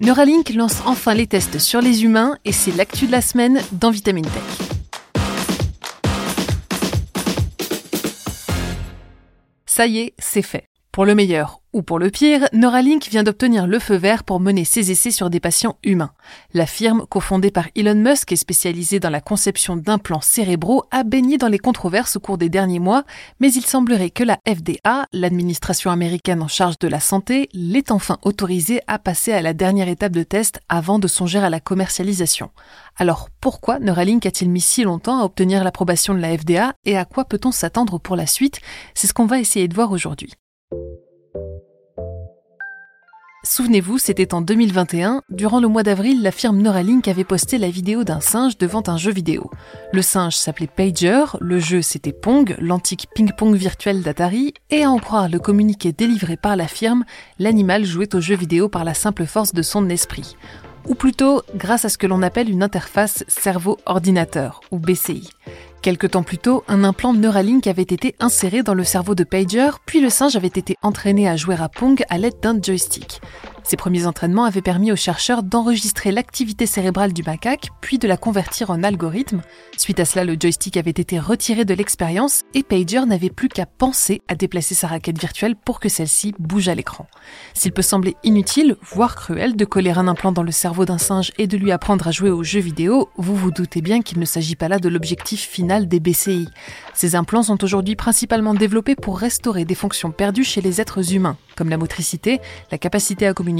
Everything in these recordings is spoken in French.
Neuralink lance enfin les tests sur les humains et c'est l'actu de la semaine dans Vitamine Tech. Ça y est, c'est fait. Pour le meilleur ou pour le pire, Neuralink vient d'obtenir le feu vert pour mener ses essais sur des patients humains. La firme, cofondée par Elon Musk et spécialisée dans la conception d'implants cérébraux, a baigné dans les controverses au cours des derniers mois, mais il semblerait que la FDA, l'administration américaine en charge de la santé, l'ait enfin autorisée à passer à la dernière étape de test avant de songer à la commercialisation. Alors pourquoi Neuralink a-t-il mis si longtemps à obtenir l'approbation de la FDA et à quoi peut-on s'attendre pour la suite? C'est ce qu'on va essayer de voir aujourd'hui. Souvenez-vous, c'était en 2021. Durant le mois d'avril, la firme Neuralink avait posté la vidéo d'un singe devant un jeu vidéo. Le singe s'appelait Pager, le jeu c'était Pong, l'antique ping-pong virtuel d'Atari, et à en croire le communiqué délivré par la firme, l'animal jouait au jeu vidéo par la simple force de son esprit. Ou plutôt grâce à ce que l'on appelle une interface cerveau-ordinateur, ou BCI. Quelque temps plus tôt, un implant Neuralink avait été inséré dans le cerveau de Pager, puis le singe avait été entraîné à jouer à Pong à l'aide d'un joystick. Ces premiers entraînements avaient permis aux chercheurs d'enregistrer l'activité cérébrale du macaque, puis de la convertir en algorithme. Suite à cela, le joystick avait été retiré de l'expérience et Pager n'avait plus qu'à penser à déplacer sa raquette virtuelle pour que celle-ci bouge à l'écran. S'il peut sembler inutile, voire cruel, de coller un implant dans le cerveau d'un singe et de lui apprendre à jouer aux jeux vidéo, vous vous doutez bien qu'il ne s'agit pas là de l'objectif final des BCI. Ces implants sont aujourd'hui principalement développés pour restaurer des fonctions perdues chez les êtres humains, comme la motricité, la capacité à communiquer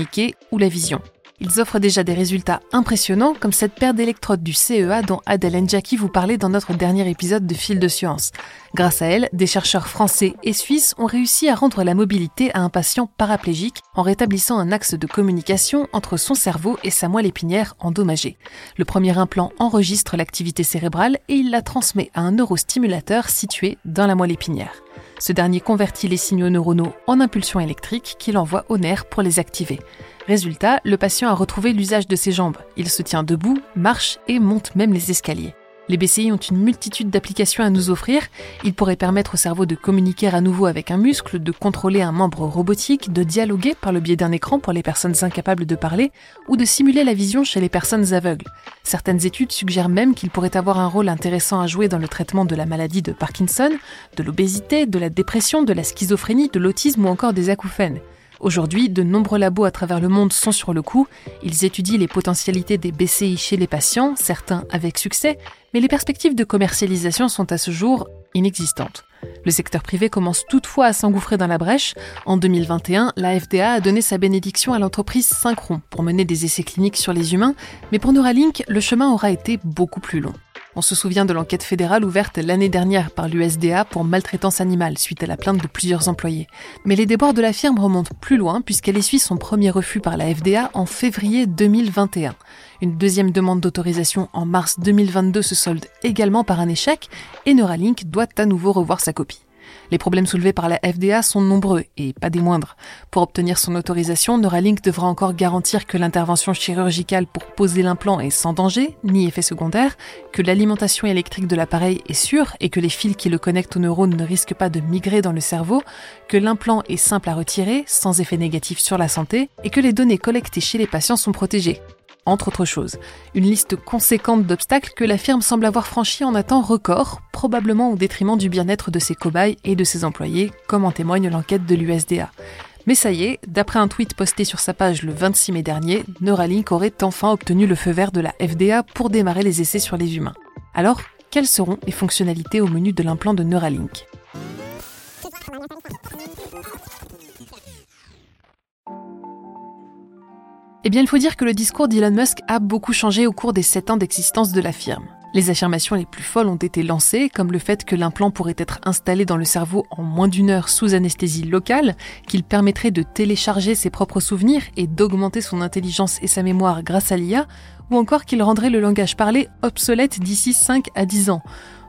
ou la vision. Ils offrent déjà des résultats impressionnants comme cette paire d'électrodes du CEA dont Adèle Njaki vous parlait dans notre dernier épisode de Fil de Science. Grâce à elle, des chercheurs français et suisses ont réussi à rendre la mobilité à un patient paraplégique en rétablissant un axe de communication entre son cerveau et sa moelle épinière endommagée. Le premier implant enregistre l'activité cérébrale et il la transmet à un neurostimulateur situé dans la moelle épinière. Ce dernier convertit les signaux neuronaux en impulsions électriques qu'il envoie aux nerfs pour les activer. Résultat, le patient a retrouvé l'usage de ses jambes. Il se tient debout, marche et monte même les escaliers. Les BCI ont une multitude d'applications à nous offrir. Ils pourraient permettre au cerveau de communiquer à nouveau avec un muscle, de contrôler un membre robotique, de dialoguer par le biais d'un écran pour les personnes incapables de parler, ou de simuler la vision chez les personnes aveugles. Certaines études suggèrent même qu'ils pourraient avoir un rôle intéressant à jouer dans le traitement de la maladie de Parkinson, de l'obésité, de la dépression, de la schizophrénie, de l'autisme ou encore des acouphènes. Aujourd'hui, de nombreux labos à travers le monde sont sur le coup. Ils étudient les potentialités des BCI chez les patients, certains avec succès, mais les perspectives de commercialisation sont à ce jour inexistantes. Le secteur privé commence toutefois à s'engouffrer dans la brèche. En 2021, la FDA a donné sa bénédiction à l'entreprise Synchron pour mener des essais cliniques sur les humains, mais pour Neuralink, le chemin aura été beaucoup plus long. On se souvient de l'enquête fédérale ouverte l'année dernière par l'USDA pour maltraitance animale suite à la plainte de plusieurs employés. Mais les débords de la firme remontent plus loin puisqu'elle essuie son premier refus par la FDA en février 2021. Une deuxième demande d'autorisation en mars 2022 se solde également par un échec et Neuralink doit à nouveau revoir sa copie. Les problèmes soulevés par la FDA sont nombreux et pas des moindres. Pour obtenir son autorisation, Neuralink devra encore garantir que l'intervention chirurgicale pour poser l'implant est sans danger, ni effet secondaire, que l'alimentation électrique de l'appareil est sûre et que les fils qui le connectent aux neurones ne risquent pas de migrer dans le cerveau, que l'implant est simple à retirer, sans effet négatif sur la santé, et que les données collectées chez les patients sont protégées entre autres choses. Une liste conséquente d'obstacles que la firme semble avoir franchi en un temps record, probablement au détriment du bien-être de ses cobayes et de ses employés, comme en témoigne l'enquête de l'USDA. Mais ça y est, d'après un tweet posté sur sa page le 26 mai dernier, Neuralink aurait enfin obtenu le feu vert de la FDA pour démarrer les essais sur les humains. Alors, quelles seront les fonctionnalités au menu de l'implant de Neuralink? Eh bien, il faut dire que le discours d'Elon Musk a beaucoup changé au cours des 7 ans d'existence de la firme. Les affirmations les plus folles ont été lancées, comme le fait que l'implant pourrait être installé dans le cerveau en moins d'une heure sous anesthésie locale, qu'il permettrait de télécharger ses propres souvenirs et d'augmenter son intelligence et sa mémoire grâce à l'IA, ou encore qu'il rendrait le langage parlé obsolète d'ici 5 à 10 ans.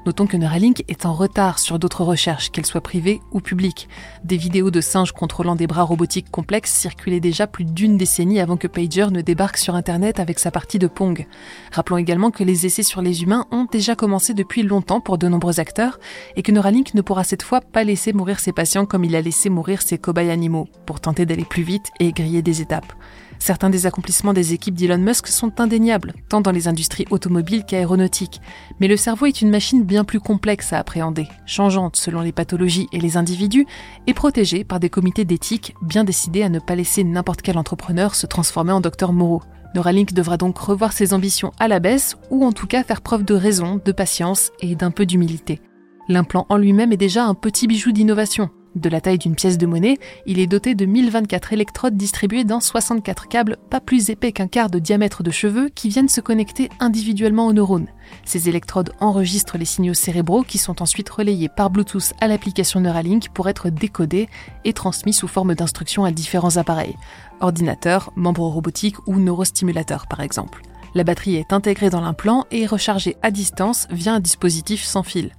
Notons que Neuralink est en retard sur d'autres recherches, qu'elles soient privées ou publiques. Des vidéos de singes contrôlant des bras robotiques complexes circulaient déjà plus d'une décennie avant que Pager ne débarque sur Internet avec sa partie de Pong. Rappelons également que les essais sur les humains ont déjà commencé depuis longtemps pour de nombreux acteurs et que Neuralink ne pourra cette fois pas laisser mourir ses patients comme il a laissé mourir ses cobayes animaux pour tenter d'aller plus vite et griller des étapes. Certains des accomplissements des équipes d'Elon Musk sont indéniables, tant dans les industries automobiles qu'aéronautiques. Mais le cerveau est une machine bien plus complexe à appréhender, changeante selon les pathologies et les individus, et protégée par des comités d'éthique bien décidés à ne pas laisser n'importe quel entrepreneur se transformer en docteur Moreau. Neuralink devra donc revoir ses ambitions à la baisse, ou en tout cas faire preuve de raison, de patience et d'un peu d'humilité. L'implant en lui-même est déjà un petit bijou d'innovation. De la taille d'une pièce de monnaie, il est doté de 1024 électrodes distribuées dans 64 câbles pas plus épais qu'un quart de diamètre de cheveux qui viennent se connecter individuellement aux neurones. Ces électrodes enregistrent les signaux cérébraux qui sont ensuite relayés par Bluetooth à l'application Neuralink pour être décodés et transmis sous forme d'instructions à différents appareils, ordinateurs, membres robotiques ou neurostimulateurs par exemple. La batterie est intégrée dans l'implant et rechargée à distance via un dispositif sans fil.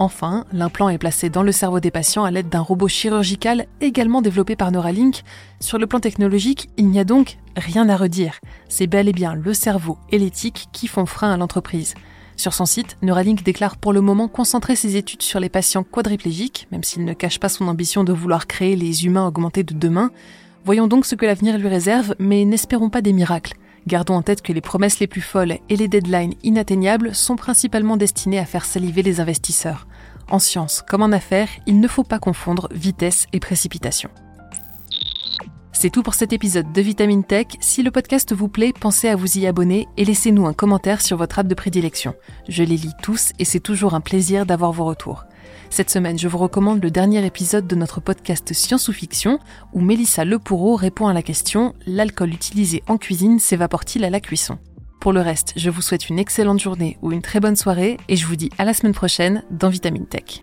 Enfin, l'implant est placé dans le cerveau des patients à l'aide d'un robot chirurgical également développé par Neuralink. Sur le plan technologique, il n'y a donc rien à redire. C'est bel et bien le cerveau et l'éthique qui font frein à l'entreprise. Sur son site, Neuralink déclare pour le moment concentrer ses études sur les patients quadriplégiques, même s'il ne cache pas son ambition de vouloir créer les humains augmentés de demain. Voyons donc ce que l'avenir lui réserve, mais n'espérons pas des miracles. Gardons en tête que les promesses les plus folles et les deadlines inatteignables sont principalement destinées à faire saliver les investisseurs. En science comme en affaires, il ne faut pas confondre vitesse et précipitation. C'est tout pour cet épisode de Vitamine Tech. Si le podcast vous plaît, pensez à vous y abonner et laissez-nous un commentaire sur votre app de prédilection. Je les lis tous et c'est toujours un plaisir d'avoir vos retours. Cette semaine, je vous recommande le dernier épisode de notre podcast Science ou Fiction, où Mélissa Lepoureau répond à la question L'alcool utilisé en cuisine s'évapore-t-il à la cuisson? Pour le reste, je vous souhaite une excellente journée ou une très bonne soirée et je vous dis à la semaine prochaine dans Vitamine Tech.